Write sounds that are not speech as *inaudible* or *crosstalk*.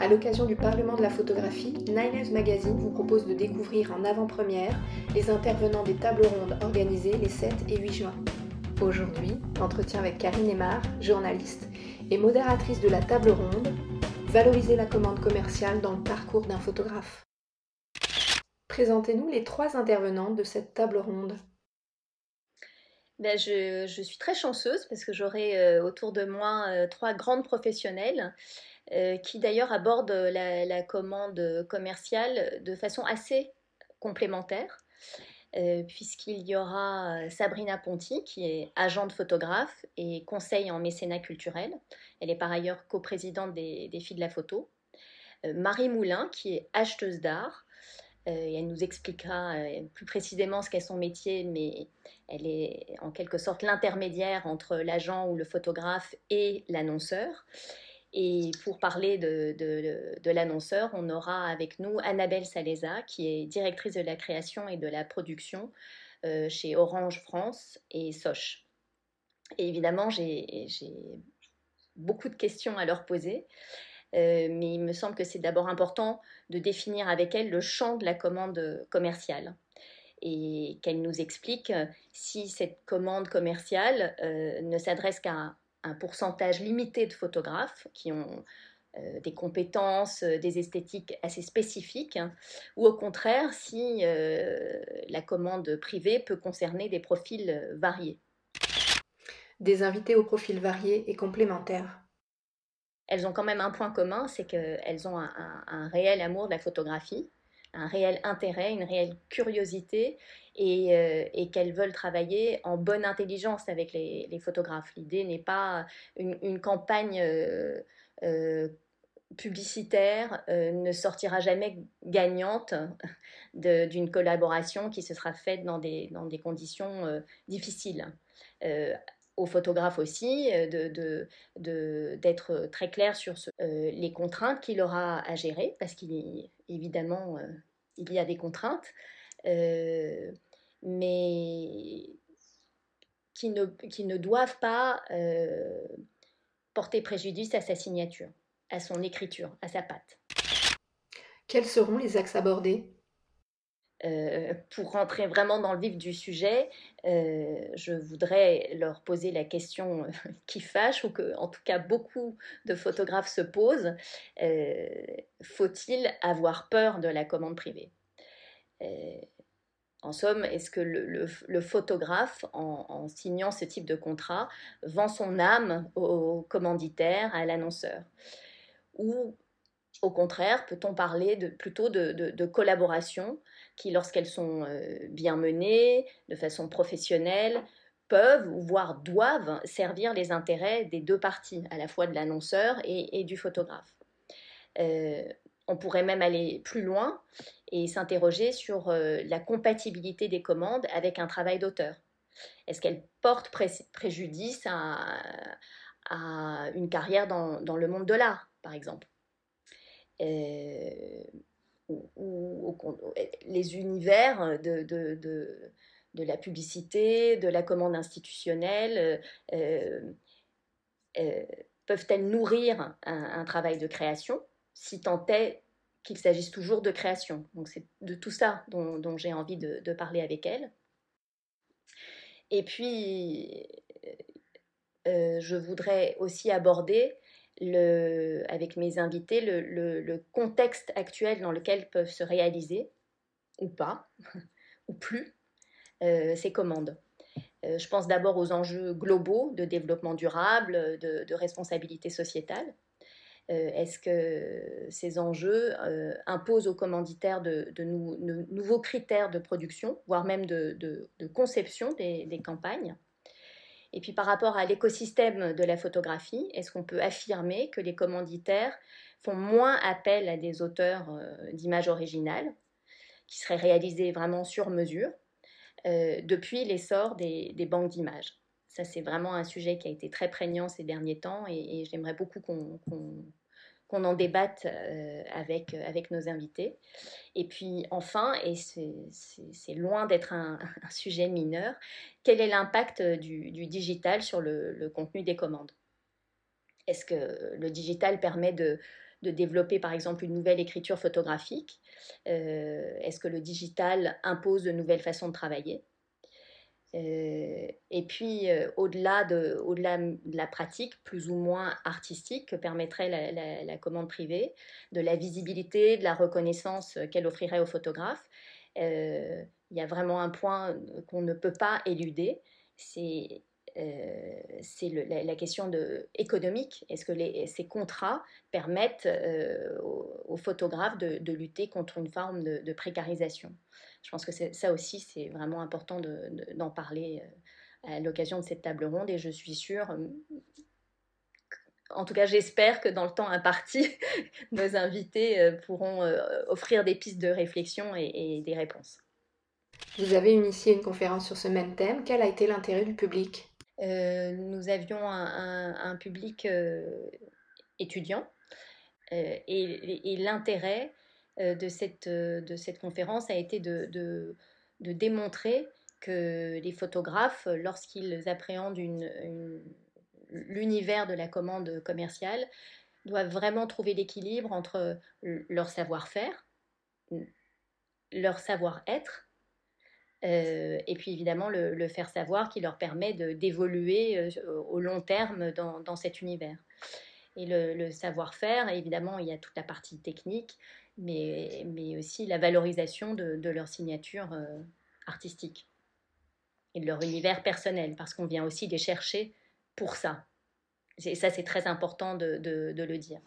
À l'occasion du Parlement de la photographie, Nine Magazine vous propose de découvrir en avant-première les intervenants des tables rondes organisées les 7 et 8 juin. Aujourd'hui, entretien avec Karine Aymar, journaliste et modératrice de la table ronde, valoriser la commande commerciale dans le parcours d'un photographe. Présentez-nous les trois intervenantes de cette table ronde. Ben, je, suis très chanceuse parce que j'aurai euh, autour de moi euh, trois grandes professionnelles qui d'ailleurs abordent la, commande commerciale de façon assez complémentaire. puisqu'il y aura Sabrina Ponti, qui est agente photographe et conseil en mécénat culturel. Elle est par ailleurs coprésidente des, des Filles de la photo. Marie Moulin, qui est acheteuse d'art, elle nous expliquera plus précisément ce qu'est son métier, mais elle est en quelque sorte l'intermédiaire entre l'agent ou le photographe et l'annonceur. Et pour parler de, l'annonceur, on aura avec nous Annabelle Saleza, qui est directrice de la création et de la production euh, chez Orange France et Soch. Et évidemment, j'ai beaucoup de questions à leur poser, euh, mais il me semble que c'est d'abord important de définir avec elle le champ de la commande commerciale et qu'elle nous explique si cette commande commerciale euh, ne s'adresse qu'à un, pourcentage limité de photographes qui ont euh, des compétences, des esthétiques assez spécifiques, hein, ou au contraire si la commande privée peut concerner des profils variés. Des invités aux profils variés et complémentaires. Elles ont quand même un point commun, c'est qu'elles ont un réel amour de la photographie un réel intérêt, une réelle curiosité et, euh, qu'elles veulent travailler en bonne intelligence avec les, photographes. L'idée n'est pas une, campagne euh, euh, publicitaire ne sortira jamais gagnante d'une collaboration qui se sera faite dans dans des conditions difficiles aux photographes aussi d'être de, de, très clair sur les contraintes qu'il aura à gérer, parce qu'évidemment, il y a des contraintes, euh, mais qui ne, qui ne doivent pas euh, porter préjudice à sa signature, à son écriture, à sa patte. Quels seront les axes abordés? Euh, pour rentrer vraiment dans le vif du sujet, je voudrais leur poser la question *laughs* qui fâche ou que, en tout cas, beaucoup de photographes se posent. Faut-il avoir peur de la commande privée? En somme, est-ce que le, photographe, en, signant ce type de contrat, vend son âme au commanditaire, à l'annonceur? Ou au contraire, peut-on parler de, plutôt de, collaboration? Qui, lorsqu'elles sont euh, bien menées, de façon professionnelle, peuvent ou voire doivent servir les intérêts des deux parties, à la fois de l'annonceur et, du photographe euh, on pourrait même aller plus loin et s'interroger sur euh, la compatibilité des commandes avec un travail d'auteur. Est-ce qu'elle porte préjudice à, une carrière dans, le monde de l'art, par exemple? Ou, les univers de, la publicité, de la commande institutionnelle, euh, peuvent-elles nourrir un travail de création si tant est qu'il s'agisse toujours de création? Donc c'est de tout ça dont, j'ai envie de, parler avec elle. Et puis, euh, je voudrais aussi aborder avec mes invités le, contexte actuel dans lequel peuvent se réaliser, ou pas, *laughs* ou plus, euh, ces commandes. Euh, je pense d'abord aux enjeux globaux de développement durable, de responsabilité sociétale. Euh, est-ce que ces enjeux imposent aux commanditaires de, nouveaux critères de production, voire même de, conception des, campagnes? Et puis par rapport à l'écosystème de la photographie, est-ce qu'on peut affirmer que les commanditaires font moins appel à des auteurs euh, d'images originales, qui seraient réalisés vraiment sur mesure, depuis l'essor des, banques d'images? Ça, c'est vraiment un sujet qui a été très prégnant ces derniers temps et, j'aimerais beaucoup qu'on qu'on en débatte euh, avec, euh, avec nos invités. Et puis enfin, et c'est loin d'être *laughs* un, sujet mineur, quel est l'impact du, du, digital sur le, contenu des commandes? Est-ce que le digital permet de, de développer par exemple une nouvelle écriture photographique? Est-ce que le digital impose de nouvelles façons de travailler? Et puis, au-delà de, au de la pratique plus ou moins artistique que permettrait la, commande privée, de la visibilité, de la reconnaissance qu'elle offrirait aux photographes, il y a vraiment un point qu'on ne peut pas éluder, c'est euh, c'est la, question de, économique. Est-ce que ces contrats permettent euh, aux, photographes de, lutter contre une forme de, précarisation? Je pense que ça aussi, c'est vraiment important d'en parler euh, à l'occasion de cette table ronde et je suis sûre en tout cas, j'espère que dans le temps imparti, *laughs* nos invités pourront offrir des pistes de réflexion et, des réponses. Vous avez initié une conférence sur ce même thème. Quel a été l'intérêt du public? Euh, nous avions un, public euh, étudiant euh, et, l'intérêt de, cette, de cette conférence a été de, de, démontrer que les photographes, lorsqu'ils appréhendent l'univers de la commande commerciale, doivent vraiment trouver l'équilibre entre leur savoir-faire, leur savoir-être euh, et puis évidemment le, faire savoir qui leur permet d'évoluer euh, au long terme dans, cet univers. Et le, savoir-faire, évidemment, il y a toute la partie technique, mais, mais aussi la valorisation de, leur signature euh, artistique et de leur univers personnel, parce qu'on vient aussi les chercher pour ça. Et ça, c'est très important de le dire.